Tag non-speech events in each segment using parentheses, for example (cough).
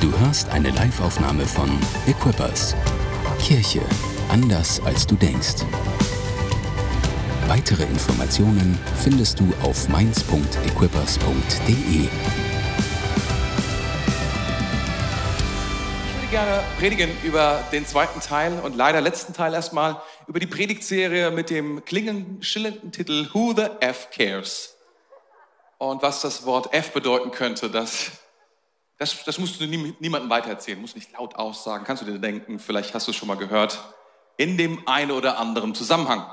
Du hörst eine Liveaufnahme von Equippers. Kirche anders als du denkst. Weitere Informationen findest du auf mainz.equippers.de. Ich würde gerne predigen über den zweiten Teil und leider letzten Teil erstmal über die Predigtserie mit dem klingenden, schillernden Titel Who the F Cares. Und was das Wort F bedeuten könnte, das das, das musst du nie, niemandem weitererzählen, musst nicht laut aussagen, kannst du dir denken, vielleicht hast du es schon mal gehört, in dem einen oder anderen Zusammenhang.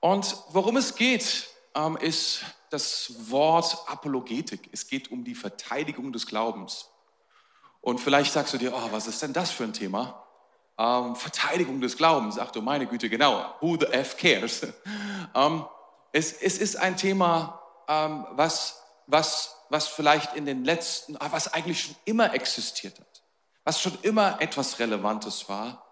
Und worum es geht, ähm, ist das Wort Apologetik. Es geht um die Verteidigung des Glaubens. Und vielleicht sagst du dir, oh, was ist denn das für ein Thema? Ähm, Verteidigung des Glaubens. Ach du meine Güte, genau. Who the F cares? (laughs) ähm, es, es ist ein Thema, ähm, was, was was vielleicht in den letzten, ah, was eigentlich schon immer existiert hat, was schon immer etwas Relevantes war.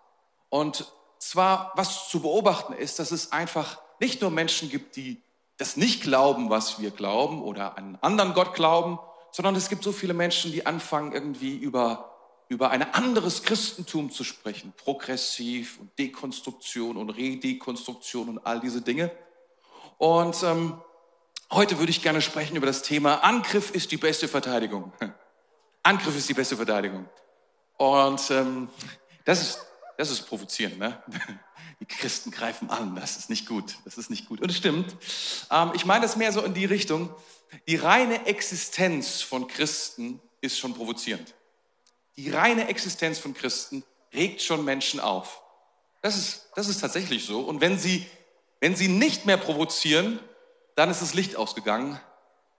Und zwar, was zu beobachten ist, dass es einfach nicht nur Menschen gibt, die das nicht glauben, was wir glauben oder einen anderen Gott glauben, sondern es gibt so viele Menschen, die anfangen irgendwie über, über ein anderes Christentum zu sprechen, progressiv und Dekonstruktion und Redekonstruktion und all diese Dinge. Und ähm, Heute würde ich gerne sprechen über das Thema Angriff ist die beste Verteidigung. (laughs) Angriff ist die beste Verteidigung. Und ähm, das ist das ist provozierend, ne? (laughs) Die Christen greifen an, das ist nicht gut, das ist nicht gut. Und es stimmt. Ähm, ich meine das mehr so in die Richtung. Die reine Existenz von Christen ist schon provozierend. Die reine Existenz von Christen regt schon Menschen auf. Das ist, das ist tatsächlich so. Und wenn sie, wenn sie nicht mehr provozieren, dann ist das Licht ausgegangen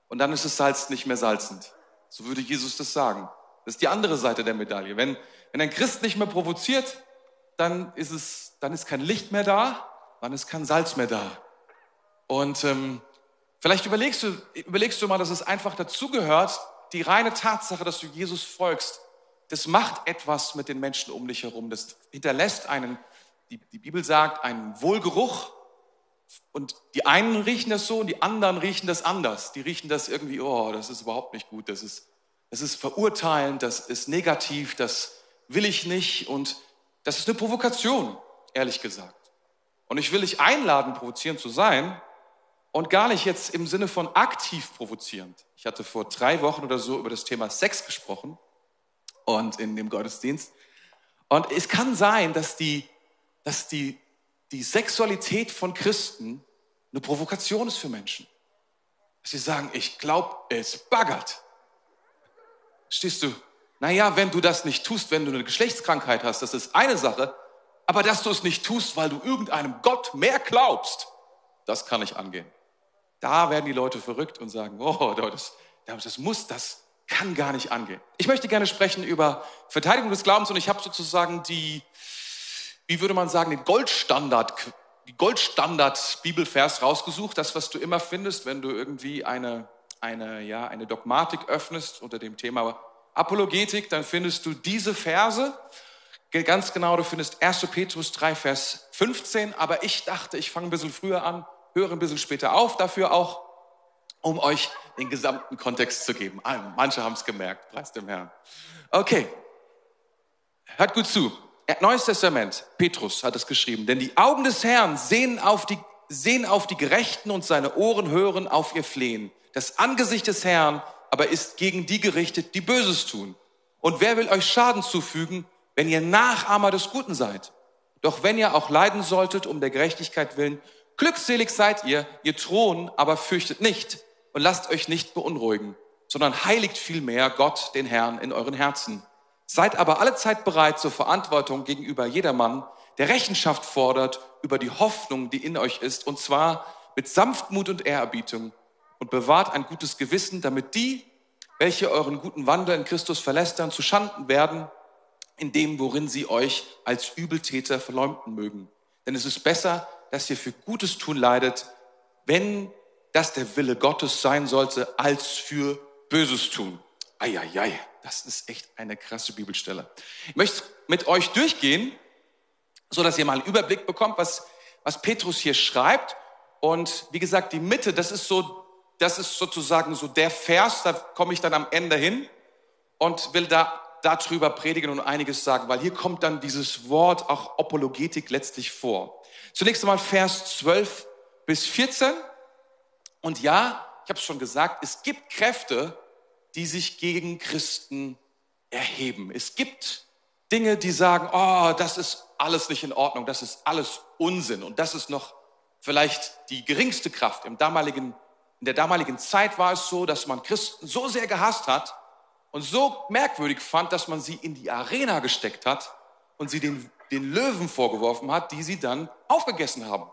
und dann ist das Salz nicht mehr salzend. So würde Jesus das sagen. Das ist die andere Seite der Medaille. Wenn, wenn ein Christ nicht mehr provoziert, dann ist es, dann ist kein Licht mehr da, dann ist kein Salz mehr da. Und ähm, vielleicht überlegst du, überlegst du mal, dass es einfach dazugehört, die reine Tatsache, dass du Jesus folgst, das macht etwas mit den Menschen um dich herum. Das hinterlässt einen, die, die Bibel sagt, einen Wohlgeruch und die einen riechen das so und die anderen riechen das anders. Die riechen das irgendwie, oh, das ist überhaupt nicht gut, das ist, das ist verurteilend, das ist negativ, das will ich nicht und das ist eine Provokation, ehrlich gesagt. Und ich will dich einladen, provozierend zu sein und gar nicht jetzt im Sinne von aktiv provozierend. Ich hatte vor drei Wochen oder so über das Thema Sex gesprochen und in dem Gottesdienst. Und es kann sein, dass die, dass die die Sexualität von Christen eine Provokation ist für Menschen. Sie sagen, ich glaube, es baggert. Stehst du? Naja, wenn du das nicht tust, wenn du eine Geschlechtskrankheit hast, das ist eine Sache. Aber dass du es nicht tust, weil du irgendeinem Gott mehr glaubst, das kann nicht angehen. Da werden die Leute verrückt und sagen, oh, das, das muss, das kann gar nicht angehen. Ich möchte gerne sprechen über Verteidigung des Glaubens und ich habe sozusagen die, wie würde man sagen, den Goldstandard, die Goldstandard-Bibelvers rausgesucht, das, was du immer findest, wenn du irgendwie eine, eine, ja, eine Dogmatik öffnest unter dem Thema Apologetik, dann findest du diese Verse. Ganz genau, du findest 1. Petrus 3, Vers 15, aber ich dachte, ich fange ein bisschen früher an, höre ein bisschen später auf, dafür auch, um euch den gesamten Kontext zu geben. Manche haben es gemerkt, preis dem Herrn. Okay, hört gut zu. Neues Testament, Petrus hat es geschrieben, denn die Augen des Herrn sehen auf die, sehen auf die Gerechten und seine Ohren hören auf ihr Flehen. Das Angesicht des Herrn aber ist gegen die gerichtet, die Böses tun. Und wer will euch Schaden zufügen, wenn ihr Nachahmer des Guten seid? Doch wenn ihr auch leiden solltet um der Gerechtigkeit willen, glückselig seid ihr, ihr Thron, aber fürchtet nicht und lasst euch nicht beunruhigen, sondern heiligt vielmehr Gott, den Herrn, in euren Herzen Seid aber alle Zeit bereit zur Verantwortung gegenüber jedermann, der Rechenschaft fordert über die Hoffnung, die in euch ist, und zwar mit Sanftmut und Ehrerbietung und bewahrt ein gutes Gewissen, damit die, welche euren guten Wandel in Christus verlästern, zu Schanden werden, in dem, worin sie euch als Übeltäter verleumden mögen. Denn es ist besser, dass ihr für Gutes tun leidet, wenn das der Wille Gottes sein sollte, als für Böses tun. Eieiei. Das ist echt eine krasse Bibelstelle. Ich möchte mit euch durchgehen, so dass ihr mal einen Überblick bekommt, was, was Petrus hier schreibt. Und wie gesagt, die Mitte, das ist so, das ist sozusagen so der Vers, da komme ich dann am Ende hin und will da darüber predigen und einiges sagen, weil hier kommt dann dieses Wort auch Apologetik letztlich vor. Zunächst einmal Vers 12 bis 14. Und ja, ich habe es schon gesagt, es gibt Kräfte, die sich gegen Christen erheben. Es gibt Dinge, die sagen, oh, das ist alles nicht in Ordnung, das ist alles Unsinn und das ist noch vielleicht die geringste Kraft. Im damaligen, in der damaligen Zeit war es so, dass man Christen so sehr gehasst hat und so merkwürdig fand, dass man sie in die Arena gesteckt hat und sie den, den Löwen vorgeworfen hat, die sie dann aufgegessen haben.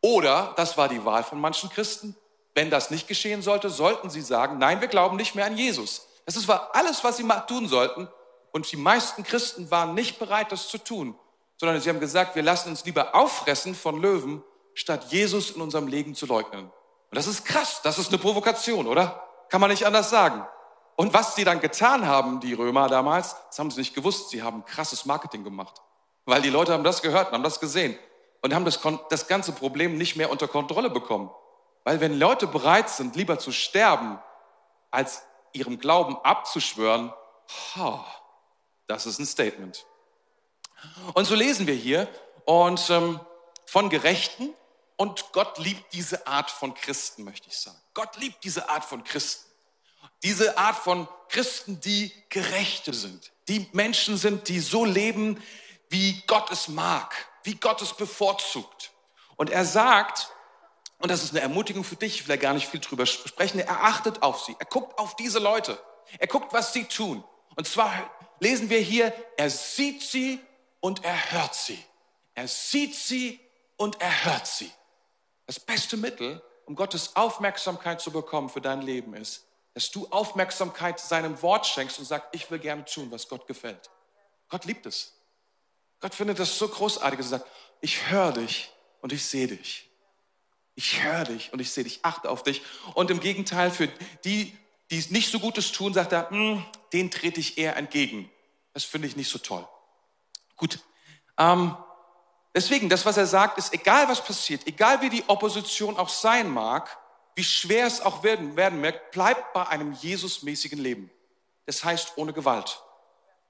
Oder, das war die Wahl von manchen Christen, wenn das nicht geschehen sollte, sollten sie sagen, nein, wir glauben nicht mehr an Jesus. Das war alles, was sie tun sollten. Und die meisten Christen waren nicht bereit, das zu tun, sondern sie haben gesagt, wir lassen uns lieber auffressen von Löwen, statt Jesus in unserem Leben zu leugnen. Und das ist krass, das ist eine Provokation, oder? Kann man nicht anders sagen. Und was sie dann getan haben, die Römer damals, das haben sie nicht gewusst, sie haben krasses Marketing gemacht. Weil die Leute haben das gehört, haben das gesehen und haben das, das ganze Problem nicht mehr unter Kontrolle bekommen. Weil wenn Leute bereit sind, lieber zu sterben, als ihrem Glauben abzuschwören, oh, das ist ein Statement. Und so lesen wir hier und ähm, von Gerechten und Gott liebt diese Art von Christen, möchte ich sagen. Gott liebt diese Art von Christen. Diese Art von Christen, die Gerechte sind, die Menschen sind, die so leben, wie Gott es mag, wie Gott es bevorzugt. Und er sagt, und das ist eine Ermutigung für dich, ich will ja gar nicht viel drüber sprechen, er achtet auf sie, er guckt auf diese Leute, er guckt, was sie tun. Und zwar lesen wir hier, er sieht sie und er hört sie. Er sieht sie und er hört sie. Das beste Mittel, um Gottes Aufmerksamkeit zu bekommen für dein Leben ist, dass du Aufmerksamkeit seinem Wort schenkst und sagst, ich will gerne tun, was Gott gefällt. Gott liebt es. Gott findet das so großartig, dass er sagt, ich höre dich und ich sehe dich. Ich höre dich und ich sehe dich, achte auf dich. Und im Gegenteil, für die, die es nicht so Gutes tun, sagt er, hm, den trete ich eher entgegen. Das finde ich nicht so toll. Gut. Ähm, deswegen, das, was er sagt, ist, egal was passiert, egal wie die Opposition auch sein mag, wie schwer es auch werden, werden mag, bleibt bei einem Jesusmäßigen Leben. Das heißt ohne Gewalt.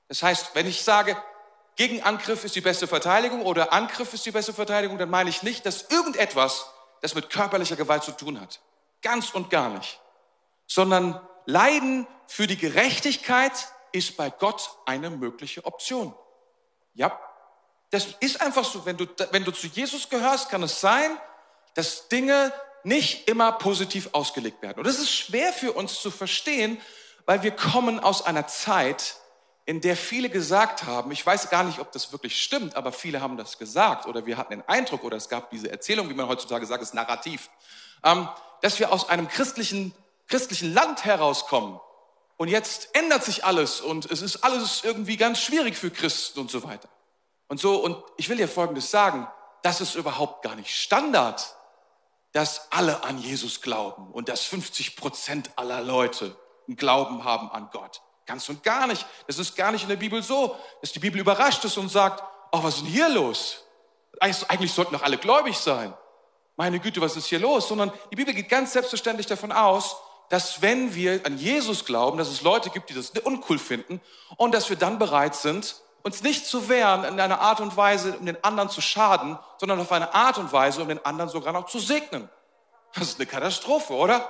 Das heißt, wenn ich sage, Gegenangriff ist die beste Verteidigung oder Angriff ist die beste Verteidigung, dann meine ich nicht, dass irgendetwas das mit körperlicher Gewalt zu tun hat. Ganz und gar nicht. Sondern Leiden für die Gerechtigkeit ist bei Gott eine mögliche Option. Ja, das ist einfach so. Wenn du, wenn du zu Jesus gehörst, kann es sein, dass Dinge nicht immer positiv ausgelegt werden. Und das ist schwer für uns zu verstehen, weil wir kommen aus einer Zeit, in der viele gesagt haben, ich weiß gar nicht, ob das wirklich stimmt, aber viele haben das gesagt oder wir hatten den Eindruck oder es gab diese Erzählung, wie man heutzutage sagt, ist Narrativ, ähm, dass wir aus einem christlichen, christlichen Land herauskommen und jetzt ändert sich alles und es ist alles irgendwie ganz schwierig für Christen und so weiter. Und so, und ich will dir Folgendes sagen, das ist überhaupt gar nicht Standard, dass alle an Jesus glauben und dass 50 Prozent aller Leute einen Glauben haben an Gott. Ganz und gar nicht. Das ist gar nicht in der Bibel so, dass die Bibel überrascht ist und sagt, oh, was ist denn hier los? Eigentlich sollten doch alle gläubig sein. Meine Güte, was ist hier los? Sondern die Bibel geht ganz selbstverständlich davon aus, dass wenn wir an Jesus glauben, dass es Leute gibt, die das uncool finden und dass wir dann bereit sind, uns nicht zu wehren in einer Art und Weise, um den anderen zu schaden, sondern auf eine Art und Weise, um den anderen sogar noch zu segnen. Das ist eine Katastrophe, oder?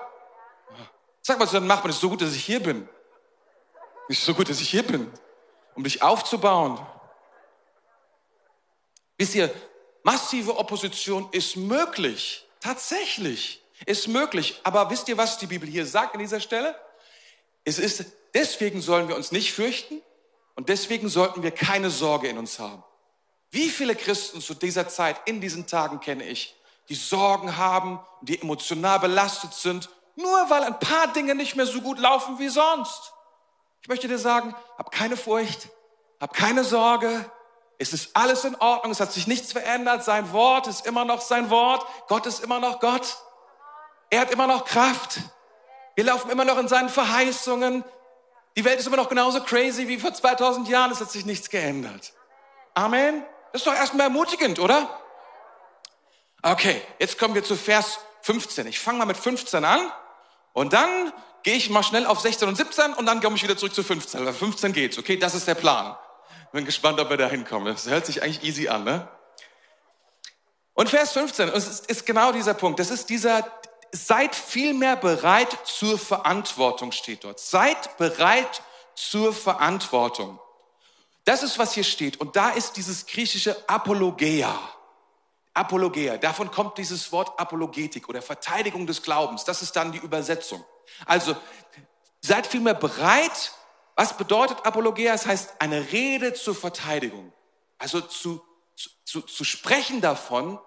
Sag mal, dann macht man es so gut, dass ich hier bin. Es ist so gut, dass ich hier bin, um dich aufzubauen. Wisst ihr, massive Opposition ist möglich. Tatsächlich ist möglich. Aber wisst ihr, was die Bibel hier sagt an dieser Stelle? Es ist, deswegen sollen wir uns nicht fürchten und deswegen sollten wir keine Sorge in uns haben. Wie viele Christen zu dieser Zeit, in diesen Tagen kenne ich, die Sorgen haben, die emotional belastet sind, nur weil ein paar Dinge nicht mehr so gut laufen wie sonst. Ich möchte dir sagen, hab keine Furcht, hab keine Sorge. Es ist alles in Ordnung, es hat sich nichts verändert. Sein Wort ist immer noch sein Wort. Gott ist immer noch Gott. Er hat immer noch Kraft. Wir laufen immer noch in seinen Verheißungen. Die Welt ist immer noch genauso crazy wie vor 2000 Jahren. Es hat sich nichts geändert. Amen. Das ist doch erstmal ermutigend, oder? Okay, jetzt kommen wir zu Vers 15. Ich fange mal mit 15 an Und dann gehe ich mal schnell auf 16 und 17 und dann komme ich wieder zurück zu 15. Weil 15 geht's, okay? Das ist der Plan. Bin gespannt, ob wir da hinkommen. Das hört sich eigentlich easy an, ne? Und Vers 15, es ist, ist genau dieser Punkt. Das ist dieser, seid vielmehr bereit zur Verantwortung, steht dort. Seid bereit zur Verantwortung. Das ist, was hier steht. Und da ist dieses griechische Apologia. Apologia, davon kommt dieses Wort Apologetik oder Verteidigung des Glaubens. Das ist dann die Übersetzung. Also seid vielmehr bereit. Was bedeutet Apologia? Es das heißt eine Rede zur Verteidigung. Also zu, zu, zu sprechen davon,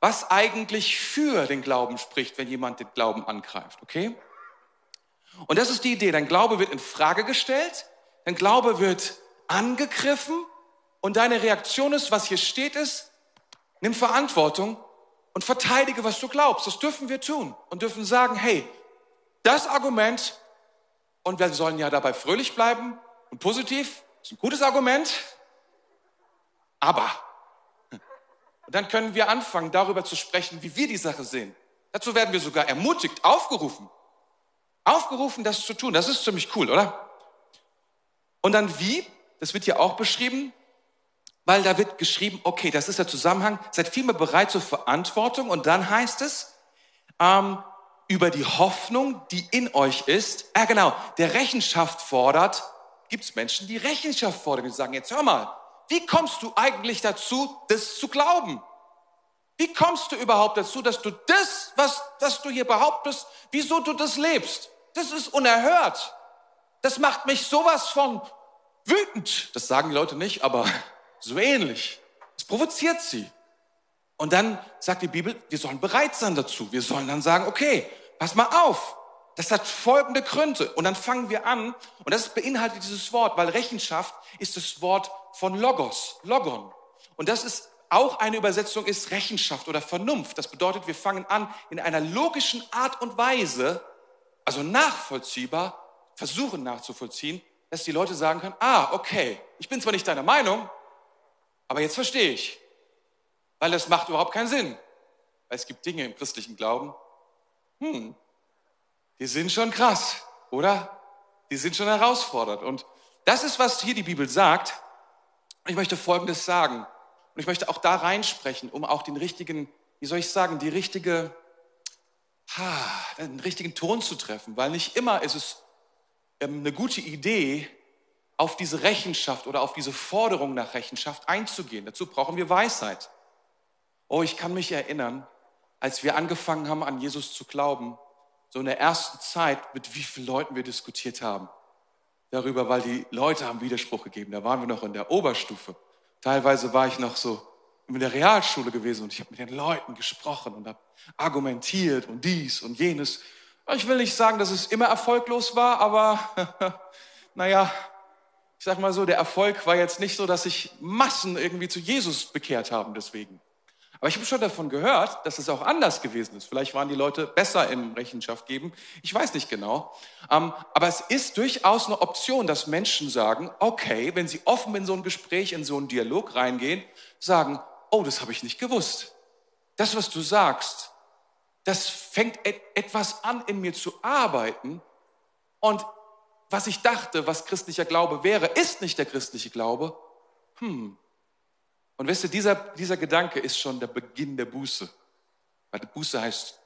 was eigentlich für den Glauben spricht, wenn jemand den Glauben angreift, okay? Und das ist die Idee. Dein Glaube wird in Frage gestellt, dein Glaube wird angegriffen und deine Reaktion ist, was hier steht, ist, nimm Verantwortung und verteidige, was du glaubst. Das dürfen wir tun und dürfen sagen, hey, das Argument, und wir sollen ja dabei fröhlich bleiben und positiv, ist ein gutes Argument, aber und dann können wir anfangen, darüber zu sprechen, wie wir die Sache sehen. Dazu werden wir sogar ermutigt, aufgerufen. Aufgerufen, das zu tun. Das ist ziemlich cool, oder? Und dann wie? Das wird hier auch beschrieben, weil da wird geschrieben, okay, das ist der Zusammenhang, seid vielmehr bereit zur Verantwortung. Und dann heißt es, ähm, über die Hoffnung, die in euch ist, ja genau, der Rechenschaft fordert, gibt es Menschen, die Rechenschaft fordern, die sagen, jetzt hör mal, wie kommst du eigentlich dazu, das zu glauben? Wie kommst du überhaupt dazu, dass du das, was, was du hier behauptest, wieso du das lebst? Das ist unerhört. Das macht mich sowas von wütend. Das sagen die Leute nicht, aber so ähnlich. Es provoziert sie. Und dann sagt die Bibel, wir sollen bereit sein dazu. Wir sollen dann sagen, okay, pass mal auf. Das hat folgende Gründe. Und dann fangen wir an, und das beinhaltet dieses Wort, weil Rechenschaft ist das Wort von Logos, Logon. Und das ist auch eine Übersetzung ist Rechenschaft oder Vernunft. Das bedeutet, wir fangen an, in einer logischen Art und Weise, also nachvollziehbar, versuchen nachzuvollziehen, dass die Leute sagen können, ah, okay, ich bin zwar nicht deiner Meinung, aber jetzt verstehe ich. Weil das macht überhaupt keinen Sinn. Weil es gibt Dinge im christlichen Glauben, hm, die sind schon krass, oder? Die sind schon herausfordernd. Und das ist, was hier die Bibel sagt. Ich möchte Folgendes sagen. Und ich möchte auch da reinsprechen, um auch den richtigen, wie soll ich sagen, die richtige, ha, den richtigen Ton zu treffen. Weil nicht immer ist es ähm, eine gute Idee, auf diese Rechenschaft oder auf diese Forderung nach Rechenschaft einzugehen. Dazu brauchen wir Weisheit. Oh, ich kann mich erinnern, als wir angefangen haben, an Jesus zu glauben, so in der ersten Zeit, mit wie vielen Leuten wir diskutiert haben darüber, weil die Leute haben Widerspruch gegeben. Da waren wir noch in der Oberstufe. Teilweise war ich noch so in der Realschule gewesen und ich habe mit den Leuten gesprochen und habe argumentiert und dies und jenes. Ich will nicht sagen, dass es immer erfolglos war, aber (laughs) naja, ich sag mal so, der Erfolg war jetzt nicht so, dass sich Massen irgendwie zu Jesus bekehrt haben deswegen. Aber ich habe schon davon gehört, dass es auch anders gewesen ist. Vielleicht waren die Leute besser im Rechenschaft geben. Ich weiß nicht genau. Ähm, aber es ist durchaus eine Option, dass Menschen sagen, okay, wenn sie offen in so ein Gespräch, in so einen Dialog reingehen, sagen, oh, das habe ich nicht gewusst. Das, was du sagst, das fängt etwas an, in mir zu arbeiten. Und was ich dachte, was christlicher Glaube wäre, ist nicht der christliche Glaube. Hm, und wisst ihr, dieser, dieser Gedanke ist schon der Beginn der Buße. Weil Buße heißt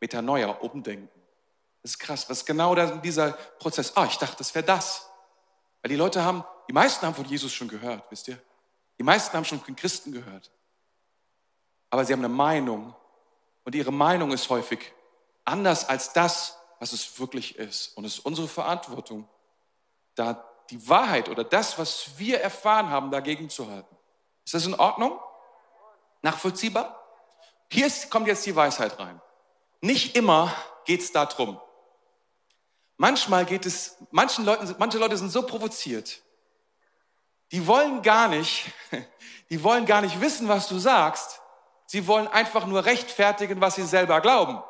Metanoia, umdenken. Das ist krass, was genau dieser Prozess, ah, ich dachte, das wäre das. Weil die Leute haben, die meisten haben von Jesus schon gehört, wisst ihr? Die meisten haben schon von Christen gehört. Aber sie haben eine Meinung. Und ihre Meinung ist häufig anders als das, was es wirklich ist. Und es ist unsere Verantwortung, da die Wahrheit oder das, was wir erfahren haben, dagegen zu halten. Ist das in Ordnung? Nachvollziehbar? Hier ist, kommt jetzt die Weisheit rein. Nicht immer geht es darum. Manchmal geht es, manchen Leuten, manche Leute sind so provoziert. Die wollen gar nicht, (laughs) die wollen gar nicht wissen, was du sagst. Sie wollen einfach nur rechtfertigen, was sie selber glauben.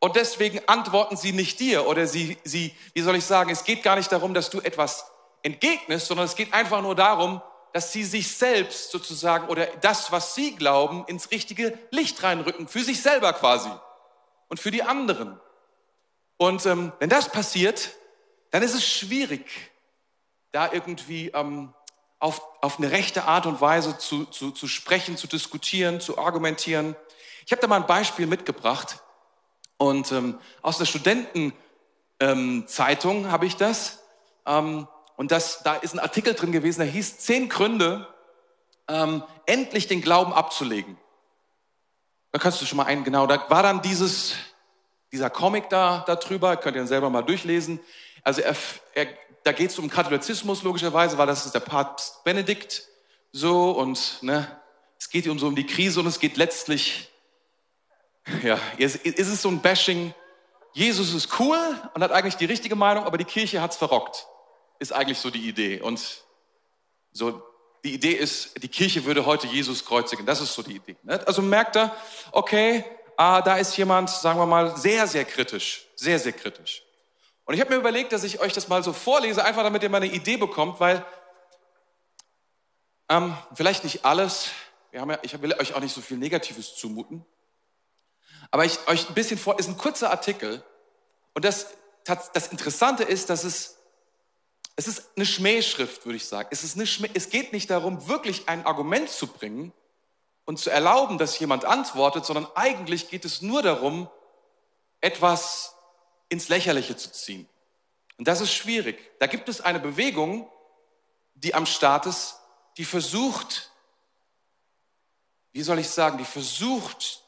Und deswegen antworten sie nicht dir oder sie, sie, wie soll ich sagen, es geht gar nicht darum, dass du etwas entgegnest, sondern es geht einfach nur darum, dass sie sich selbst sozusagen oder das, was sie glauben, ins richtige Licht reinrücken, für sich selber quasi und für die anderen. Und ähm, wenn das passiert, dann ist es schwierig, da irgendwie ähm, auf, auf eine rechte Art und Weise zu, zu, zu sprechen, zu diskutieren, zu argumentieren. Ich habe da mal ein Beispiel mitgebracht und ähm, aus der Studentenzeitung ähm, habe ich das. Ähm, und das, da ist ein Artikel drin gewesen, der hieß zehn Gründe, ähm, endlich den Glauben abzulegen. Da kannst du schon mal einen, genau, da war dann dieses, dieser Comic da, da drüber, könnt ihr dann selber mal durchlesen. Also er, er, da geht es um Katholizismus logischerweise, weil das ist der Papst Benedikt so und ne, es geht um so um die Krise und es geht letztlich, ja, ist, es so ein Bashing, Jesus ist cool und hat eigentlich die richtige Meinung, aber die Kirche hat's verrockt, ist eigentlich so die Idee und so die Idee ist, die Kirche würde heute Jesus kreuzigen. Das ist so die Idee. Ne? Also merkt er, okay, ah, da ist jemand, sagen wir mal, sehr, sehr kritisch. Sehr, sehr kritisch. Und ich habe mir überlegt, dass ich euch das mal so vorlese, einfach damit ihr mal eine Idee bekommt, weil ähm, vielleicht nicht alles, wir haben ja, ich will euch auch nicht so viel Negatives zumuten, aber ich euch ein bisschen vor, ist ein kurzer Artikel und das, das Interessante ist, dass es, es ist eine Schmähschrift, würde ich sagen. Es, ist eine Schmäh, es geht nicht darum, wirklich ein Argument zu bringen und zu erlauben, dass jemand antwortet, sondern eigentlich geht es nur darum, etwas ins Lächerliche zu ziehen. Und das ist schwierig. Da gibt es eine Bewegung, die am Start ist, die versucht, wie soll ich sagen, die versucht,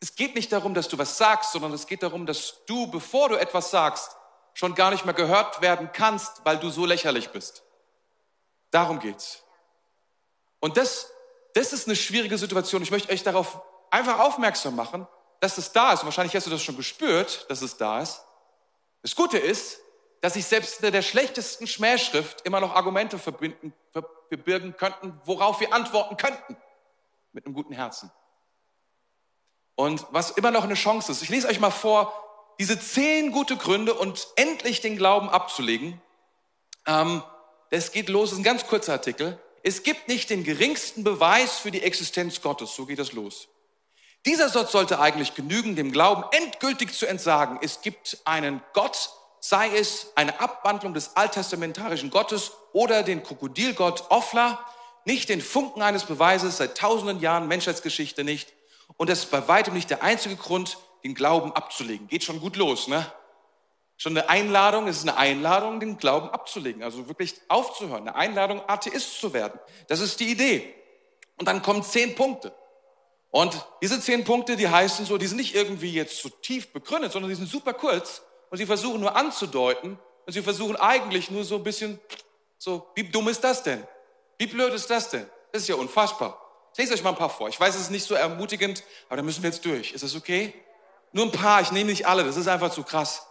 es geht nicht darum, dass du was sagst, sondern es geht darum, dass du, bevor du etwas sagst, schon gar nicht mehr gehört werden kannst, weil du so lächerlich bist. Darum geht's. Und das, das ist eine schwierige Situation. Ich möchte euch darauf einfach aufmerksam machen, dass es da ist. Und wahrscheinlich hast du das schon gespürt, dass es da ist. Das Gute ist, dass sich selbst in der schlechtesten Schmähschrift immer noch Argumente verbinden, verbirgen könnten, worauf wir antworten könnten. Mit einem guten Herzen. Und was immer noch eine Chance ist. Ich lese euch mal vor, diese zehn gute Gründe und endlich den Glauben abzulegen. Ähm, das geht los, das ist ein ganz kurzer Artikel. Es gibt nicht den geringsten Beweis für die Existenz Gottes. So geht das los. Dieser Satz sollte eigentlich genügen, dem Glauben endgültig zu entsagen. Es gibt einen Gott, sei es eine Abwandlung des alttestamentarischen Gottes oder den Krokodilgott Ofla, nicht den Funken eines Beweises seit tausenden Jahren Menschheitsgeschichte nicht. Und das ist bei weitem nicht der einzige Grund, den Glauben abzulegen. Geht schon gut los, ne? Schon eine Einladung, es ist eine Einladung, den Glauben abzulegen, also wirklich aufzuhören, eine Einladung, Atheist zu werden. Das ist die Idee. Und dann kommen zehn Punkte. Und diese zehn Punkte, die heißen so, die sind nicht irgendwie jetzt so tief begründet, sondern die sind super kurz und sie versuchen nur anzudeuten und sie versuchen eigentlich nur so ein bisschen so, wie dumm ist das denn? Wie blöd ist das denn? Das ist ja unfassbar. Ich lese euch mal ein paar vor. Ich weiß, es ist nicht so ermutigend, aber da müssen wir jetzt durch. Ist das okay? Nur ein paar, ich nehme nicht alle, das ist einfach zu krass.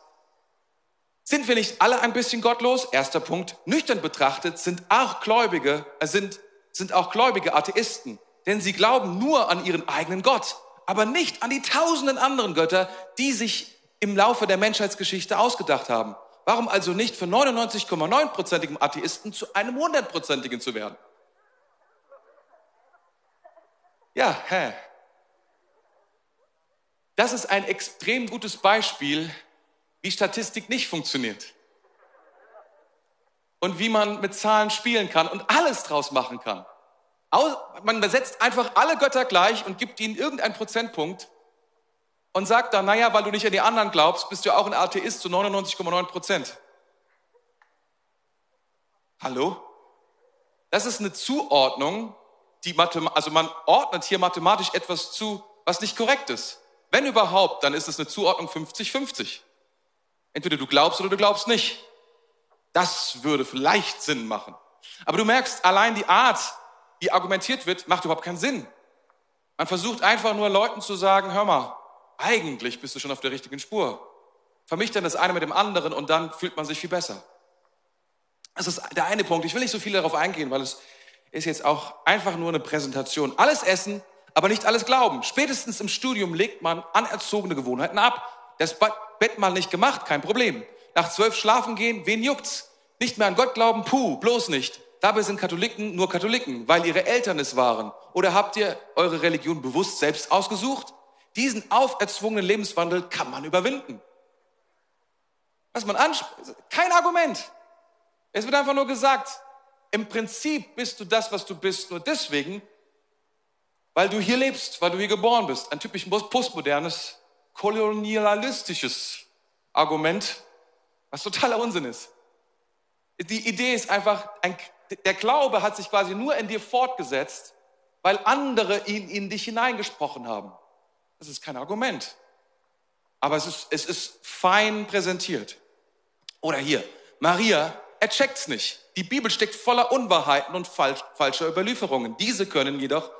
Sind wir nicht alle ein bisschen gottlos? Erster Punkt. Nüchtern betrachtet sind auch Gläubige, äh, sind, sind auch gläubige Atheisten, denn sie glauben nur an ihren eigenen Gott, aber nicht an die tausenden anderen Götter, die sich im Laufe der Menschheitsgeschichte ausgedacht haben. Warum also nicht für 99,9%igem Atheisten zu einem 100%igen zu werden? Ja, hä? Das ist ein extrem gutes Beispiel, wie Statistik nicht funktioniert. Und wie man mit Zahlen spielen kann und alles draus machen kann. Man besetzt einfach alle Götter gleich und gibt ihnen irgendeinen Prozentpunkt und sagt dann, naja, weil du nicht an die anderen glaubst, bist du auch ein Atheist zu 99,9 Prozent. Hallo? Das ist eine Zuordnung, die also man ordnet hier mathematisch etwas zu, was nicht korrekt ist. Wenn überhaupt, dann ist es eine Zuordnung 50-50. Entweder du glaubst oder du glaubst nicht. Das würde vielleicht Sinn machen. Aber du merkst, allein die Art, wie argumentiert wird, macht überhaupt keinen Sinn. Man versucht einfach nur Leuten zu sagen, hör mal, eigentlich bist du schon auf der richtigen Spur. Vermischt dann das eine mit dem anderen und dann fühlt man sich viel besser. Das ist der eine Punkt. Ich will nicht so viel darauf eingehen, weil es ist jetzt auch einfach nur eine Präsentation. Alles essen, aber nicht alles glauben. Spätestens im Studium legt man anerzogene Gewohnheiten ab. Das Bett mal nicht gemacht, kein Problem. Nach zwölf schlafen gehen, wen juckt's? Nicht mehr an Gott glauben, puh, bloß nicht. Dabei sind Katholiken nur Katholiken, weil ihre Eltern es waren. Oder habt ihr eure Religion bewusst selbst ausgesucht? Diesen auferzwungenen Lebenswandel kann man überwinden. was man anspricht, kein Argument. Es wird einfach nur gesagt, im Prinzip bist du das, was du bist, nur deswegen, weil du hier lebst, weil du hier geboren bist. Ein typisch postmodernes, kolonialistisches Argument, was totaler Unsinn ist. Die Idee ist einfach, ein, der Glaube hat sich quasi nur in dir fortgesetzt, weil andere ihn in dich hineingesprochen haben. Das ist kein Argument. Aber es ist, es ist fein präsentiert. Oder hier, Maria, er checkt's nicht. Die Bibel steckt voller Unwahrheiten und falsch, falscher Überlieferungen. Diese können jedoch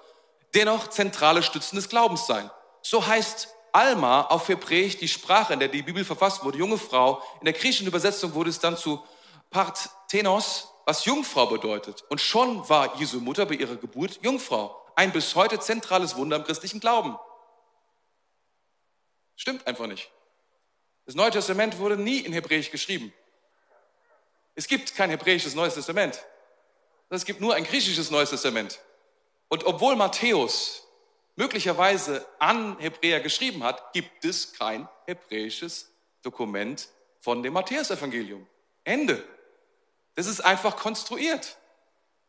dennoch zentrale Stützen des Glaubens sein. So heißt Alma auf Hebräisch die Sprache, in der die Bibel verfasst wurde, junge Frau. In der griechischen Übersetzung wurde es dann zu Parthenos, was Jungfrau bedeutet. Und schon war Jesu Mutter bei ihrer Geburt Jungfrau. Ein bis heute zentrales Wunder im christlichen Glauben. Stimmt einfach nicht. Das Neue Testament wurde nie in Hebräisch geschrieben. Es gibt kein hebräisches Neues Testament. Es gibt nur ein griechisches Neues Testament. Und obwohl Matthäus möglicherweise an Hebräer geschrieben hat, gibt es kein hebräisches Dokument von dem Matthäusevangelium. Ende. Das ist einfach konstruiert.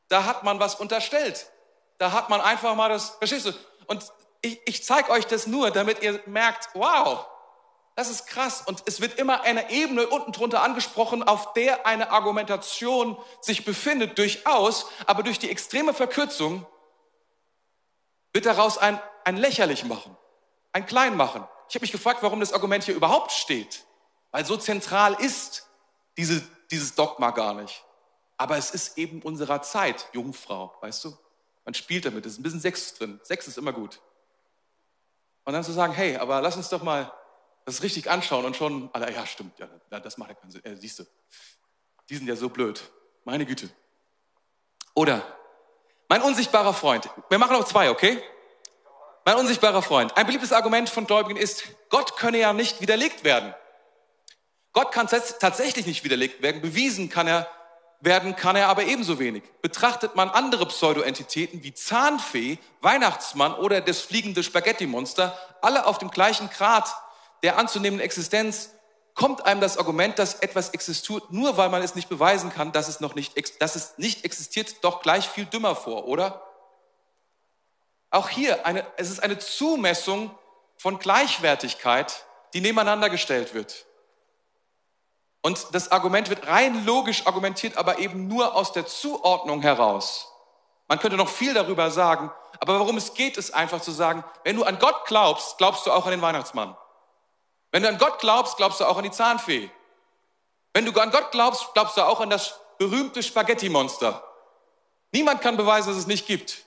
Da hat man was unterstellt. Da hat man einfach mal das, verstehst du? Und ich, ich zeige euch das nur, damit ihr merkt, wow, das ist krass. Und es wird immer eine Ebene unten drunter angesprochen, auf der eine Argumentation sich befindet, durchaus, aber durch die extreme Verkürzung wird daraus ein, ein lächerlich machen, ein klein machen. Ich habe mich gefragt, warum das Argument hier überhaupt steht. Weil so zentral ist diese dieses Dogma gar nicht. Aber es ist eben unserer Zeit, Jungfrau, weißt du? Man spielt damit, es ist ein bisschen Sex drin. Sex ist immer gut. Und dann zu sagen, hey, aber lass uns doch mal das richtig anschauen und schon, alle, ja, stimmt, ja, das macht ja keinen Sinn. Äh, siehst du, die sind ja so blöd. Meine Güte. Oder, mein unsichtbarer Freund. Wir machen noch zwei, okay? Mein unsichtbarer Freund. Ein beliebtes Argument von Gläubigen ist, Gott könne ja nicht widerlegt werden. Gott kann tatsächlich nicht widerlegt werden, bewiesen kann er werden, kann er aber ebenso wenig. Betrachtet man andere Pseudo-Entitäten wie Zahnfee, Weihnachtsmann oder das fliegende Spaghetti-Monster, alle auf dem gleichen Grad der anzunehmenden Existenz, kommt einem das Argument, dass etwas existiert, nur weil man es nicht beweisen kann, dass es noch nicht, dass es nicht existiert, doch gleich viel dümmer vor, oder? Auch hier, eine, es ist eine Zumessung von Gleichwertigkeit, die nebeneinander gestellt wird. Und das Argument wird rein logisch argumentiert, aber eben nur aus der Zuordnung heraus. Man könnte noch viel darüber sagen, aber worum es geht, ist einfach zu sagen, wenn du an Gott glaubst, glaubst du auch an den Weihnachtsmann. Wenn du an Gott glaubst, glaubst du auch an die Zahnfee. Wenn du an Gott glaubst, glaubst du auch an das berühmte Spaghetti-Monster. Niemand kann beweisen, dass es nicht gibt.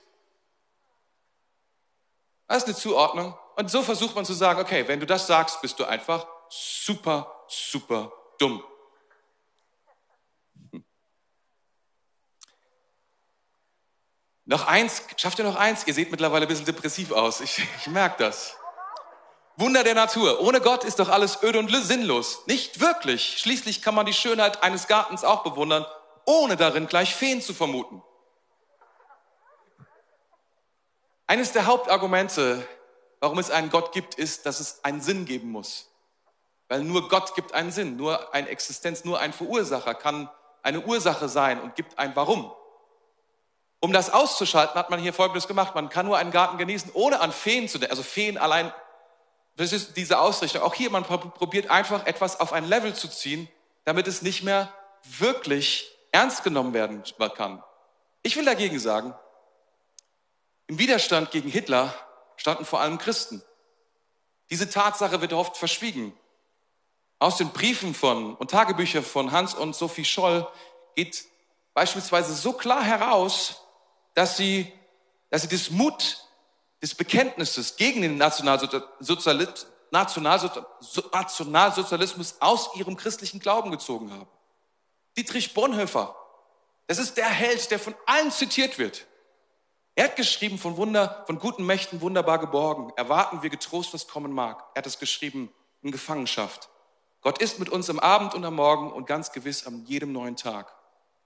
Das ist eine Zuordnung. Und so versucht man zu sagen, okay, wenn du das sagst, bist du einfach super, super dumm. Noch eins, schafft ihr noch eins? Ihr seht mittlerweile ein bisschen depressiv aus. Ich, ich merke das. Wunder der Natur. Ohne Gott ist doch alles öde und sinnlos. Nicht wirklich. Schließlich kann man die Schönheit eines Gartens auch bewundern, ohne darin gleich Feen zu vermuten. Eines der Hauptargumente, warum es einen Gott gibt, ist, dass es einen Sinn geben muss. Weil nur Gott gibt einen Sinn, nur eine Existenz, nur ein Verursacher kann eine Ursache sein und gibt ein Warum. Um das auszuschalten, hat man hier Folgendes gemacht. Man kann nur einen Garten genießen, ohne an Feen zu denken. Also Feen allein, das ist diese Ausrichtung. Auch hier, man probiert einfach etwas auf ein Level zu ziehen, damit es nicht mehr wirklich ernst genommen werden kann. Ich will dagegen sagen, im Widerstand gegen Hitler standen vor allem Christen. Diese Tatsache wird oft verschwiegen. Aus den Briefen von und Tagebüchern von Hans und Sophie Scholl geht beispielsweise so klar heraus, dass sie, dass sie das Mut des Bekenntnisses gegen den Nationalsozialismus, aus ihrem christlichen Glauben gezogen haben. Dietrich Bonhoeffer, das ist der Held, der von allen zitiert wird. Er hat geschrieben von Wunder, von guten Mächten wunderbar geborgen. Erwarten wir getrost, was kommen mag. Er hat es geschrieben in Gefangenschaft. Gott ist mit uns am Abend und am Morgen und ganz gewiss an jedem neuen Tag.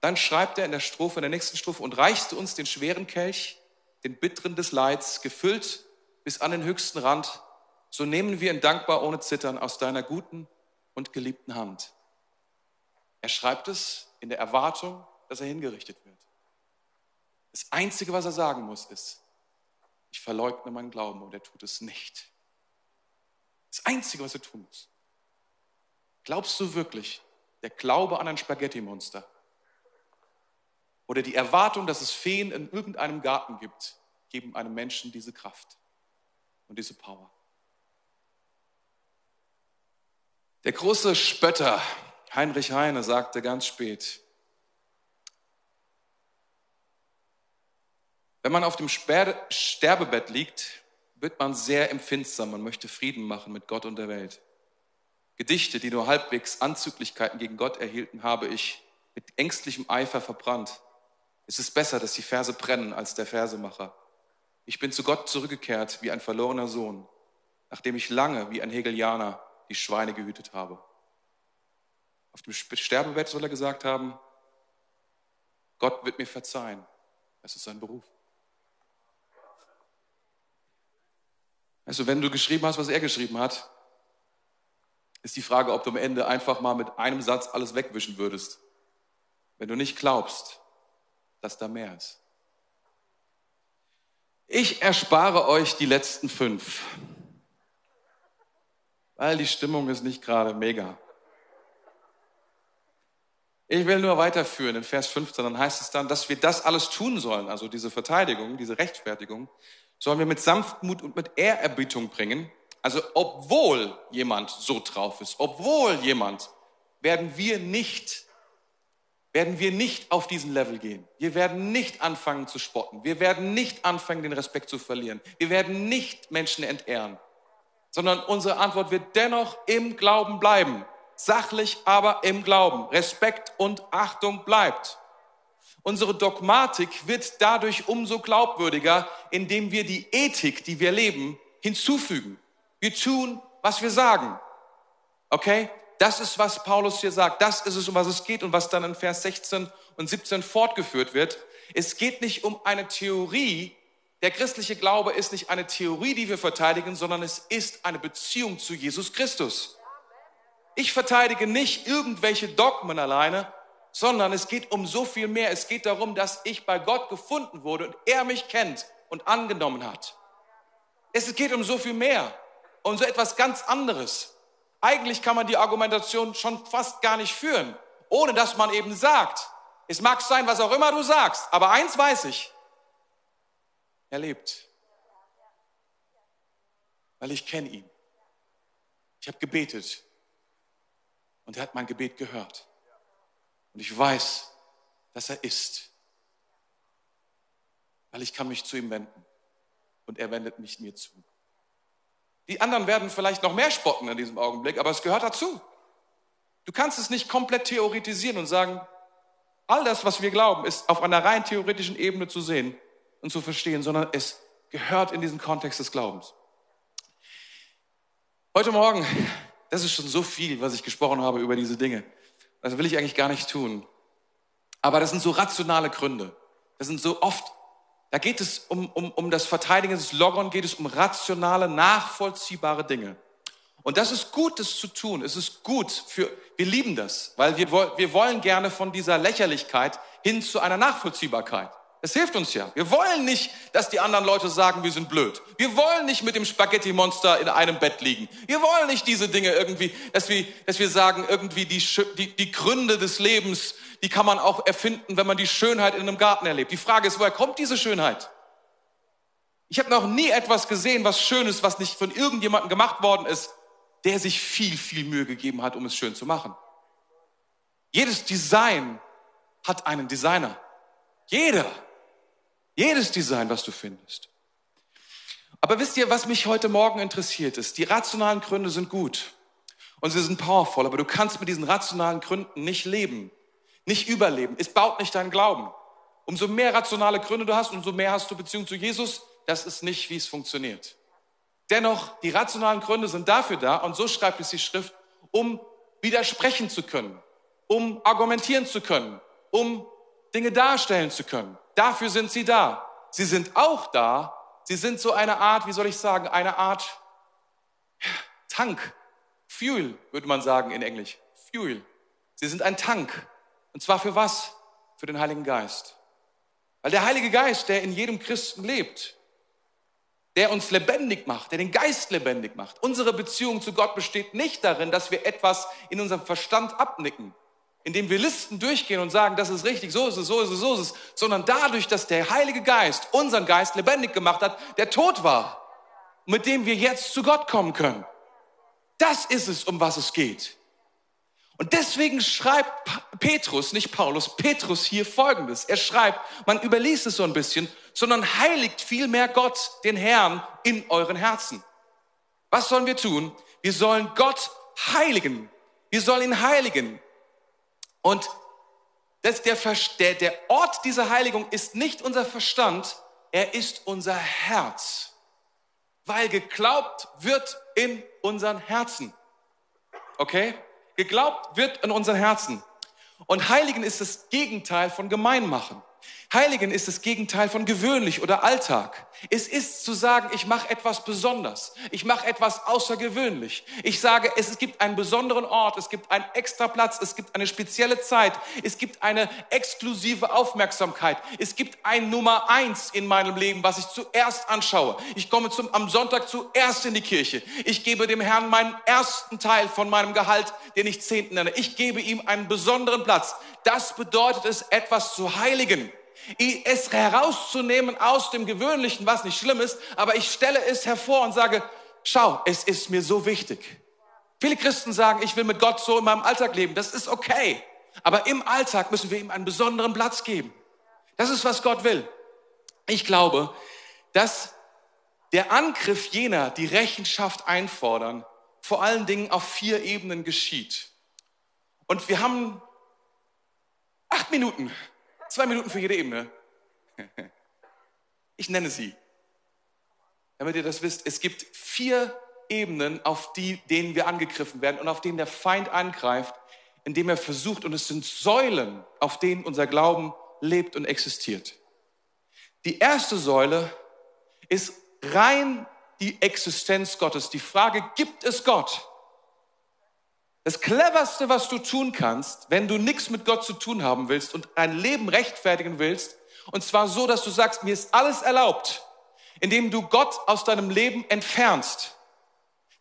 Dann schreibt er in der Strophe, in der nächsten Strophe, und reichst du uns den schweren Kelch, den bitteren des Leids, gefüllt bis an den höchsten Rand, so nehmen wir ihn dankbar ohne Zittern aus deiner guten und geliebten Hand. Er schreibt es in der Erwartung, dass er hingerichtet wird. Das Einzige, was er sagen muss, ist, ich verleugne meinen Glauben und er tut es nicht. Das Einzige, was er tun muss. Glaubst du wirklich, der Glaube an ein Spaghetti-Monster oder die Erwartung, dass es Feen in irgendeinem Garten gibt, geben einem Menschen diese Kraft und diese Power? Der große Spötter Heinrich Heine sagte ganz spät, wenn man auf dem Sterbebett liegt, wird man sehr empfindsam und möchte Frieden machen mit Gott und der Welt. Gedichte, die nur halbwegs Anzüglichkeiten gegen Gott erhielten, habe ich mit ängstlichem Eifer verbrannt. Es ist besser, dass die Verse brennen als der Versemacher. Ich bin zu Gott zurückgekehrt wie ein verlorener Sohn, nachdem ich lange wie ein Hegelianer die Schweine gehütet habe. Auf dem Sterbebett soll er gesagt haben, Gott wird mir verzeihen. Das ist sein Beruf. Also wenn du geschrieben hast, was er geschrieben hat, ist die Frage, ob du am Ende einfach mal mit einem Satz alles wegwischen würdest, wenn du nicht glaubst, dass da mehr ist. Ich erspare euch die letzten fünf weil die Stimmung ist nicht gerade mega. Ich will nur weiterführen in Vers 15, dann heißt es dann, dass wir das alles tun sollen, also diese Verteidigung, diese Rechtfertigung, sollen wir mit Sanftmut und mit Ehrerbietung bringen. Also obwohl jemand so drauf ist, obwohl jemand, werden wir nicht, werden wir nicht auf diesen Level gehen. Wir werden nicht anfangen zu spotten. Wir werden nicht anfangen, den Respekt zu verlieren. Wir werden nicht Menschen entehren sondern unsere Antwort wird dennoch im Glauben bleiben. Sachlich, aber im Glauben. Respekt und Achtung bleibt. Unsere Dogmatik wird dadurch umso glaubwürdiger, indem wir die Ethik, die wir leben, hinzufügen. Wir tun, was wir sagen. Okay? Das ist, was Paulus hier sagt. Das ist es, um was es geht und was dann in Vers 16 und 17 fortgeführt wird. Es geht nicht um eine Theorie, der christliche Glaube ist nicht eine Theorie, die wir verteidigen, sondern es ist eine Beziehung zu Jesus Christus. Ich verteidige nicht irgendwelche Dogmen alleine, sondern es geht um so viel mehr. Es geht darum, dass ich bei Gott gefunden wurde und er mich kennt und angenommen hat. Es geht um so viel mehr, um so etwas ganz anderes. Eigentlich kann man die Argumentation schon fast gar nicht führen, ohne dass man eben sagt, es mag sein, was auch immer du sagst, aber eins weiß ich, erlebt. Weil ich kenne ihn. Ich habe gebetet und er hat mein Gebet gehört. Und ich weiß, dass er ist. Weil ich kann mich zu ihm wenden und er wendet mich mir zu. Die anderen werden vielleicht noch mehr spotten in diesem Augenblick, aber es gehört dazu. Du kannst es nicht komplett theoretisieren und sagen, all das, was wir glauben, ist auf einer rein theoretischen Ebene zu sehen und zu verstehen, sondern es gehört in diesen Kontext des Glaubens. Heute Morgen, das ist schon so viel, was ich gesprochen habe über diese Dinge. Das will ich eigentlich gar nicht tun. Aber das sind so rationale Gründe. Das sind so oft, da geht es um, um, um das Verteidigen des Logon, geht es um rationale, nachvollziehbare Dinge. Und das ist gut, das zu tun. Es ist gut für, wir lieben das, weil wir, wir wollen gerne von dieser Lächerlichkeit hin zu einer Nachvollziehbarkeit. Es hilft uns ja. Wir wollen nicht, dass die anderen Leute sagen, wir sind blöd. Wir wollen nicht mit dem Spaghetti-Monster in einem Bett liegen. Wir wollen nicht diese Dinge irgendwie, dass wir, dass wir sagen, irgendwie die, die, die Gründe des Lebens, die kann man auch erfinden, wenn man die Schönheit in einem Garten erlebt. Die Frage ist, woher kommt diese Schönheit? Ich habe noch nie etwas gesehen, was schön ist, was nicht von irgendjemandem gemacht worden ist, der sich viel, viel Mühe gegeben hat, um es schön zu machen. Jedes Design hat einen Designer. Jeder. Jedes Design, was du findest. Aber wisst ihr, was mich heute Morgen interessiert ist? Die rationalen Gründe sind gut und sie sind powerful, aber du kannst mit diesen rationalen Gründen nicht leben, nicht überleben. Es baut nicht deinen Glauben. Umso mehr rationale Gründe du hast, umso mehr hast du Beziehung zu Jesus. Das ist nicht, wie es funktioniert. Dennoch, die rationalen Gründe sind dafür da, und so schreibt es die Schrift, um widersprechen zu können, um argumentieren zu können, um Dinge darstellen zu können. Dafür sind sie da. Sie sind auch da. Sie sind so eine Art, wie soll ich sagen, eine Art Tank. Fuel, würde man sagen in Englisch. Fuel. Sie sind ein Tank. Und zwar für was? Für den Heiligen Geist. Weil der Heilige Geist, der in jedem Christen lebt, der uns lebendig macht, der den Geist lebendig macht. Unsere Beziehung zu Gott besteht nicht darin, dass wir etwas in unserem Verstand abnicken, indem wir Listen durchgehen und sagen, das ist richtig, so ist es, so ist es, so ist es, sondern dadurch, dass der Heilige Geist unseren Geist lebendig gemacht hat, der tot war, mit dem wir jetzt zu Gott kommen können. Das ist es, um was es geht. Und deswegen schreibt Petrus, nicht Paulus, Petrus hier Folgendes. Er schreibt, man überliest es so ein bisschen, sondern heiligt vielmehr Gott, den Herrn, in euren Herzen. Was sollen wir tun? Wir sollen Gott heiligen. Wir sollen ihn heiligen. Und das, der, der, der Ort dieser Heiligung ist nicht unser Verstand, er ist unser Herz. Weil geglaubt wird in unseren Herzen. Okay? Geglaubt wird in unseren Herzen. Und Heiligen ist das Gegenteil von Gemeinmachen. Heiligen ist das Gegenteil von gewöhnlich oder Alltag. Es ist zu sagen, ich mache etwas besonders. Ich mache etwas außergewöhnlich. Ich sage, es gibt einen besonderen Ort, es gibt einen extra Platz, es gibt eine spezielle Zeit, es gibt eine exklusive Aufmerksamkeit. Es gibt ein Nummer eins in meinem Leben, was ich zuerst anschaue. Ich komme zum, am Sonntag zuerst in die Kirche. Ich gebe dem Herrn meinen ersten Teil von meinem Gehalt, den ich Zehnten nenne. Ich gebe ihm einen besonderen Platz. Das bedeutet es, etwas zu heiligen es herauszunehmen aus dem Gewöhnlichen, was nicht schlimm ist, aber ich stelle es hervor und sage, schau, es ist mir so wichtig. Viele Christen sagen, ich will mit Gott so in meinem Alltag leben. Das ist okay. Aber im Alltag müssen wir ihm einen besonderen Platz geben. Das ist, was Gott will. Ich glaube, dass der Angriff jener, die Rechenschaft einfordern, vor allen Dingen auf vier Ebenen geschieht. Und wir haben acht Minuten. Zwei Minuten für jede Ebene. (laughs) Ich nenne sie. Damit ihr das wisst, es gibt vier Ebenen, auf die, denen wir angegriffen werden und auf denen der Feind angreift, indem er versucht, und es sind Säulen, auf denen unser Glauben lebt und existiert. Die erste Säule ist rein die Existenz Gottes. Die Frage, gibt es Gott? Das cleverste, was du tun kannst, wenn du nichts mit Gott zu tun haben willst und dein Leben rechtfertigen willst, und zwar so, dass du sagst, mir ist alles erlaubt, indem du Gott aus deinem Leben entfernst.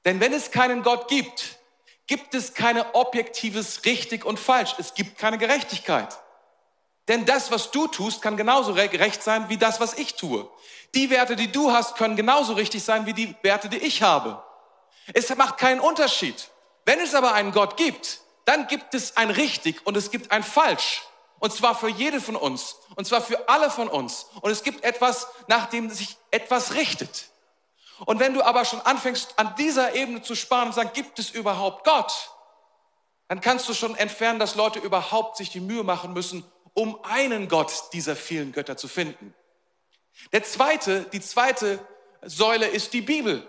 Denn wenn es keinen Gott gibt, gibt es keine objektives richtig und falsch. Es gibt keine Gerechtigkeit. Denn das, was du tust, kann genauso gerecht sein wie das, was ich tue. Die Werte, die du hast, können genauso richtig sein wie die Werte, die ich habe. Es macht keinen Unterschied. Wenn es aber einen Gott gibt, dann gibt es ein richtig und es gibt ein falsch. Und zwar für jede von uns. Und zwar für alle von uns. Und es gibt etwas, nach dem sich etwas richtet. Und wenn du aber schon anfängst, an dieser Ebene zu sparen und sagen, gibt es überhaupt Gott? Dann kannst du schon entfernen, dass Leute überhaupt sich die Mühe machen müssen, um einen Gott dieser vielen Götter zu finden. Der zweite, die zweite Säule ist die Bibel.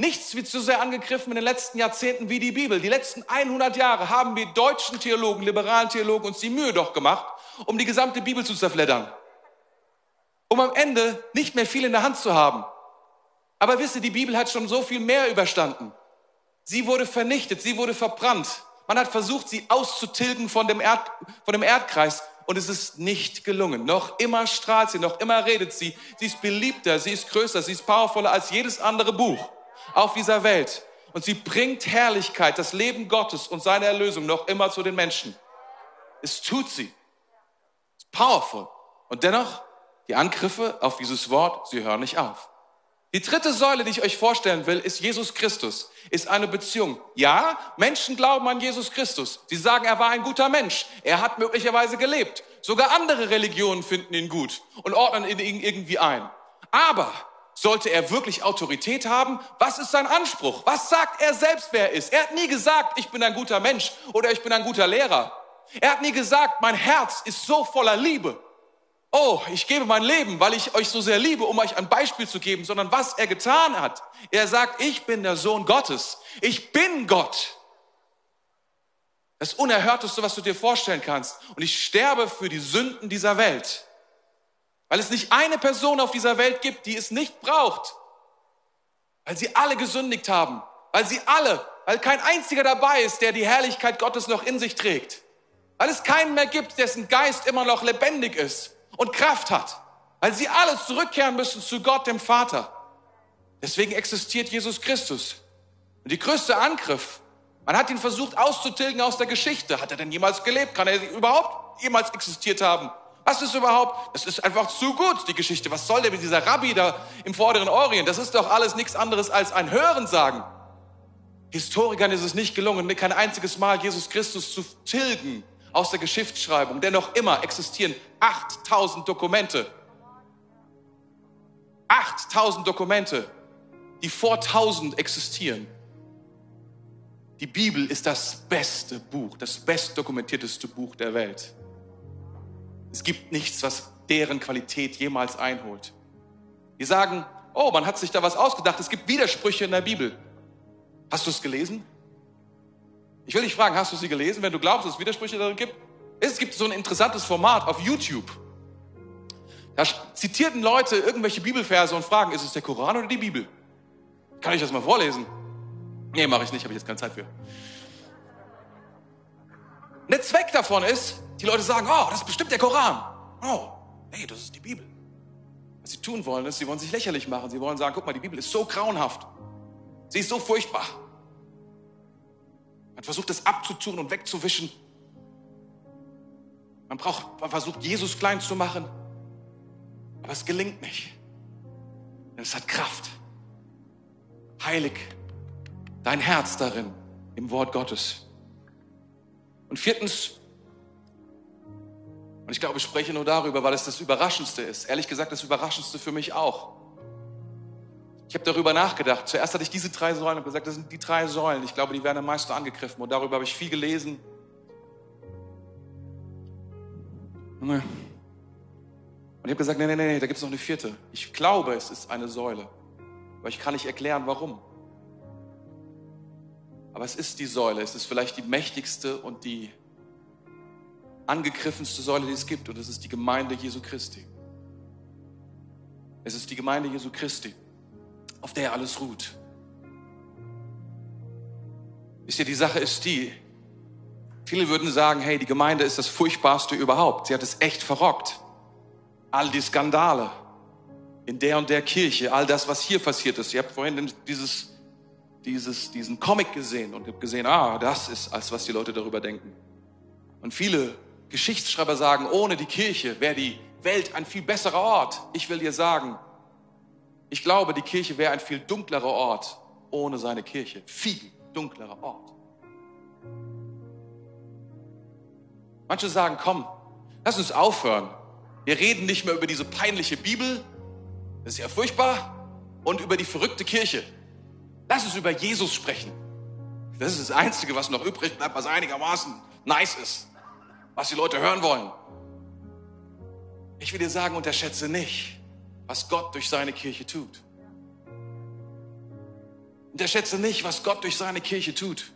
Nichts wird so sehr angegriffen in den letzten Jahrzehnten wie die Bibel. Die letzten 100 Jahre haben wir deutschen Theologen, liberalen Theologen uns die Mühe doch gemacht, um die gesamte Bibel zu zerfleddern. Um am Ende nicht mehr viel in der Hand zu haben. Aber wisst ihr, die Bibel hat schon so viel mehr überstanden. Sie wurde vernichtet, sie wurde verbrannt. Man hat versucht, sie auszutilgen von dem, Erd, von dem Erdkreis und es ist nicht gelungen. Noch immer strahlt sie, noch immer redet sie. Sie ist beliebter, sie ist größer, sie ist powervoller als jedes andere Buch auf dieser Welt. Und sie bringt Herrlichkeit, das Leben Gottes und seine Erlösung noch immer zu den Menschen. Es tut sie. Es ist powerful. Und dennoch, die Angriffe auf dieses Wort, sie hören nicht auf. Die dritte Säule, die ich euch vorstellen will, ist Jesus Christus, ist eine Beziehung. Ja, Menschen glauben an Jesus Christus. Sie sagen, er war ein guter Mensch. Er hat möglicherweise gelebt. Sogar andere Religionen finden ihn gut und ordnen ihn irgendwie ein. Aber sollte er wirklich Autorität haben? Was ist sein Anspruch? Was sagt er selbst, wer er ist? Er hat nie gesagt, ich bin ein guter Mensch oder ich bin ein guter Lehrer. Er hat nie gesagt, mein Herz ist so voller Liebe. Oh, ich gebe mein Leben, weil ich euch so sehr liebe, um euch ein Beispiel zu geben, sondern was er getan hat. Er sagt, ich bin der Sohn Gottes. Ich bin Gott. Das Unerhörteste, was du dir vorstellen kannst. Und ich sterbe für die Sünden dieser Welt. Weil es nicht eine Person auf dieser Welt gibt, die es nicht braucht. Weil sie alle gesündigt haben. Weil sie alle, weil kein einziger dabei ist, der die Herrlichkeit Gottes noch in sich trägt. Weil es keinen mehr gibt, dessen Geist immer noch lebendig ist und Kraft hat. Weil sie alle zurückkehren müssen zu Gott, dem Vater. Deswegen existiert Jesus Christus. Und die größte Angriff, man hat ihn versucht auszutilgen aus der Geschichte. Hat er denn jemals gelebt? Kann er überhaupt jemals existiert haben? Was ist überhaupt? Das ist einfach zu gut, die Geschichte. Was soll der mit dieser Rabbi da im vorderen Orient? Das ist doch alles nichts anderes als ein Hörensagen. Historikern ist es nicht gelungen, kein einziges Mal Jesus Christus zu tilgen aus der Geschichtsschreibung. Dennoch immer existieren 8000 Dokumente. 8000 Dokumente, die vor 1000 existieren. Die Bibel ist das beste Buch, das bestdokumentierteste Buch der Welt. Es gibt nichts, was deren Qualität jemals einholt. Die sagen, oh, man hat sich da was ausgedacht, es gibt Widersprüche in der Bibel. Hast du es gelesen? Ich will dich fragen, hast du sie gelesen, wenn du glaubst, dass es Widersprüche darin gibt? Es gibt so ein interessantes Format auf YouTube. Da zitierten Leute irgendwelche Bibelverse und fragen, ist es der Koran oder die Bibel? Kann ich das mal vorlesen? Nee, mache ich nicht, habe ich jetzt keine Zeit für. Der Zweck davon ist, die Leute sagen, oh, das ist bestimmt der Koran. Oh, nee, das ist die Bibel. Was sie tun wollen, ist, sie wollen sich lächerlich machen. Sie wollen sagen, guck mal, die Bibel ist so grauenhaft. Sie ist so furchtbar. Man versucht es abzutun und wegzuwischen. Man, braucht, man versucht, Jesus klein zu machen. Aber es gelingt nicht. Denn es hat Kraft. Heilig dein Herz darin, im Wort Gottes. Und viertens, und ich glaube, ich spreche nur darüber, weil es das Überraschendste ist. Ehrlich gesagt, das Überraschendste für mich auch. Ich habe darüber nachgedacht. Zuerst hatte ich diese drei Säulen und gesagt, das sind die drei Säulen. Ich glaube, die werden am meisten angegriffen. Und darüber habe ich viel gelesen. Und ich habe gesagt, nee, nee, nee, da gibt es noch eine vierte. Ich glaube, es ist eine Säule. Aber ich kann nicht erklären, warum. Aber es ist die Säule. Es ist vielleicht die mächtigste und die angegriffenste Säule, die es gibt, und es ist die Gemeinde Jesu Christi. Es ist die Gemeinde Jesu Christi, auf der alles ruht. Wisst ihr, die Sache ist die, viele würden sagen, hey, die Gemeinde ist das Furchtbarste überhaupt. Sie hat es echt verrockt. All die Skandale in der und der Kirche, all das, was hier passiert ist. Ihr habt vorhin dieses, dieses, diesen Comic gesehen und habt gesehen, ah, das ist, als was die Leute darüber denken. Und viele Geschichtsschreiber sagen, ohne die Kirche wäre die Welt ein viel besserer Ort. Ich will dir sagen, ich glaube, die Kirche wäre ein viel dunklerer Ort ohne seine Kirche. Viel dunklerer Ort. Manche sagen, komm, lass uns aufhören. Wir reden nicht mehr über diese peinliche Bibel, das ist ja furchtbar, und über die verrückte Kirche. Lass uns über Jesus sprechen. Das ist das Einzige, was noch übrig bleibt, was einigermaßen nice ist was die Leute hören wollen. Ich will dir sagen, unterschätze nicht, was Gott durch seine Kirche tut. Unterschätze nicht, was Gott durch seine Kirche tut.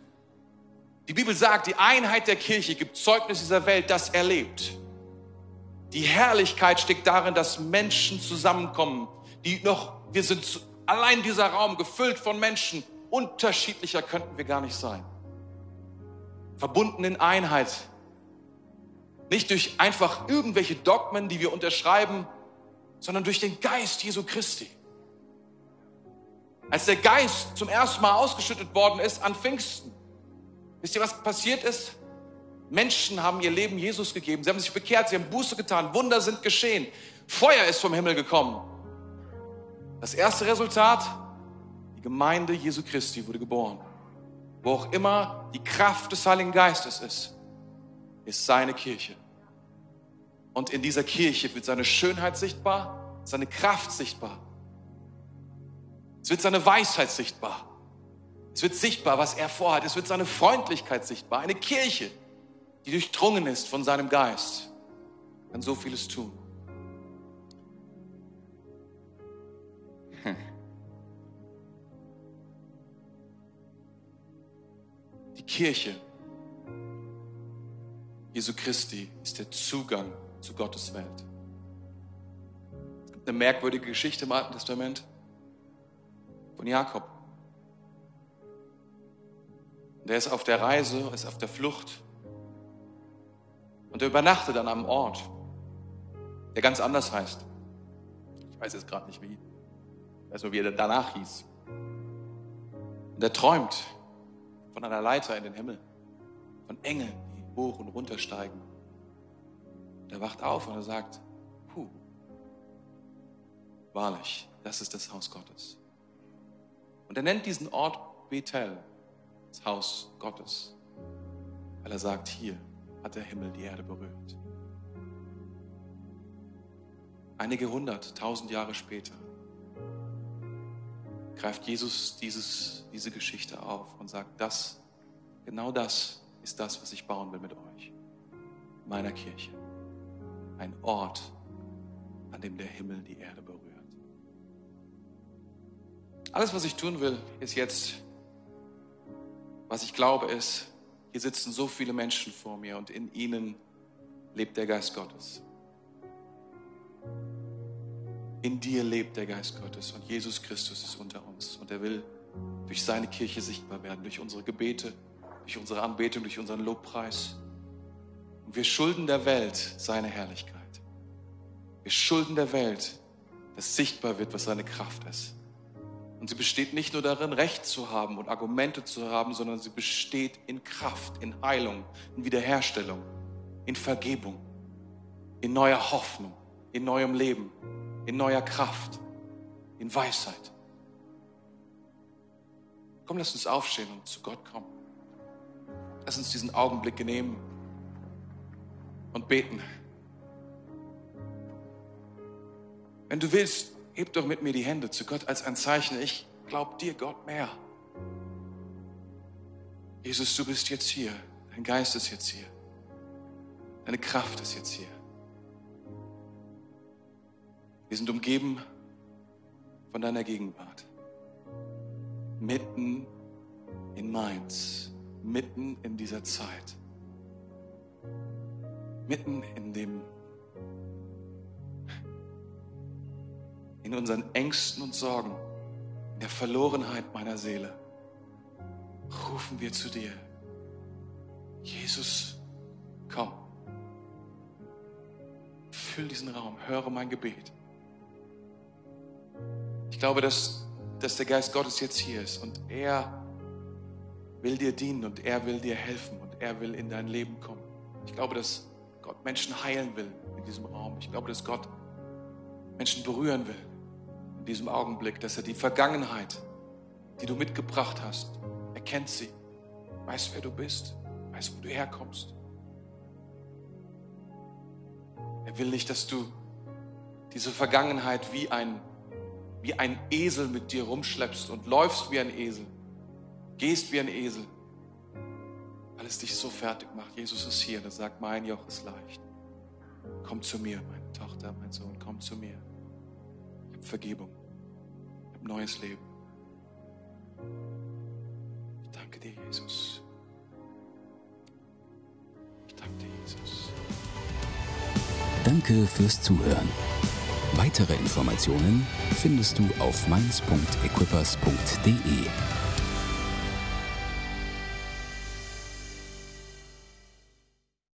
Die Bibel sagt, die Einheit der Kirche gibt Zeugnis dieser Welt, das erlebt. Die Herrlichkeit steckt darin, dass Menschen zusammenkommen, die noch, wir sind allein dieser Raum gefüllt von Menschen. Unterschiedlicher könnten wir gar nicht sein. Verbunden in Einheit nicht durch einfach irgendwelche Dogmen, die wir unterschreiben, sondern durch den Geist Jesu Christi. Als der Geist zum ersten Mal ausgeschüttet worden ist an Pfingsten, wisst ihr, was passiert ist? Menschen haben ihr Leben Jesus gegeben. Sie haben sich bekehrt, sie haben Buße getan, Wunder sind geschehen. Feuer ist vom Himmel gekommen. Das erste Resultat, die Gemeinde Jesu Christi wurde geboren. Wo auch immer die Kraft des Heiligen Geistes ist, ist seine Kirche. Und in dieser Kirche wird seine Schönheit sichtbar, seine Kraft sichtbar. Es wird seine Weisheit sichtbar. Es wird sichtbar, was er vorhat. Es wird seine Freundlichkeit sichtbar. Eine Kirche, die durchdrungen ist von seinem Geist, kann so vieles tun. Die Kirche Jesu Christi ist der Zugang zu Gottes Welt. Es gibt eine merkwürdige Geschichte im Alten Testament von Jakob. Der ist auf der Reise, ist auf der Flucht. Und er übernachtet an einem Ort, der ganz anders heißt. Ich weiß jetzt gerade nicht wie. Ich weiß nur, wie er danach hieß. Und er träumt von einer Leiter in den Himmel, von Engeln, die hoch und runter steigen. Er wacht auf und er sagt, puh, wahrlich, das ist das Haus Gottes. Und er nennt diesen Ort Bethel, das Haus Gottes, weil er sagt, hier hat der Himmel die Erde berührt. Einige hundert, tausend Jahre später greift Jesus dieses, diese Geschichte auf und sagt, das, genau das ist das, was ich bauen will mit euch, meiner Kirche. Ein Ort, an dem der Himmel die Erde berührt. Alles, was ich tun will, ist jetzt, was ich glaube, ist, hier sitzen so viele Menschen vor mir und in ihnen lebt der Geist Gottes. In dir lebt der Geist Gottes und Jesus Christus ist unter uns und er will durch seine Kirche sichtbar werden, durch unsere Gebete, durch unsere Anbetung, durch unseren Lobpreis. Und wir schulden der Welt seine Herrlichkeit. Wir schulden der Welt, dass sichtbar wird, was seine Kraft ist. Und sie besteht nicht nur darin, Recht zu haben und Argumente zu haben, sondern sie besteht in Kraft, in Heilung, in Wiederherstellung, in Vergebung, in neuer Hoffnung, in neuem Leben in neuer Kraft, in Weisheit. Komm, lass uns aufstehen und zu Gott kommen. Lass uns diesen Augenblick nehmen und beten. Wenn du willst, heb doch mit mir die Hände zu Gott als ein Zeichen. Ich glaube dir, Gott, mehr. Jesus, du bist jetzt hier. Dein Geist ist jetzt hier. Deine Kraft ist jetzt hier. Wir sind umgeben von deiner Gegenwart. Mitten in Mainz, mitten in dieser Zeit, mitten in dem, in unseren Ängsten und Sorgen, in der Verlorenheit meiner Seele, rufen wir zu dir. Jesus, komm. Füll diesen Raum, höre mein Gebet glaube, dass, dass der Geist Gottes jetzt hier ist und er will dir dienen und er will dir helfen und er will in dein Leben kommen. Ich glaube, dass Menschen heilen will in diesem Raum. Ich glaube, dass Gott Menschen berühren will in diesem Augenblick, dass er die Vergangenheit, die du mitgebracht hast, erkennt sie, weiß, wer du bist, weiß, wo du herkommst. Er will nicht, dass du diese Vergangenheit wie ein wie ein Esel mit dir rumschleppst und läufst wie ein Esel, gehst wie ein Esel, weil es dich so fertig macht. Jesus ist hier und er sagt, mein Joch ist leicht. Komm zu mir, meine Tochter, mein Sohn, komm zu mir. Ich habe Vergebung, ich habe neues Leben. Ich danke dir, Jesus. Ich danke dir, Jesus. Danke fürs Zuhören. Weitere Informationen findest du auf mainz.equippers.de.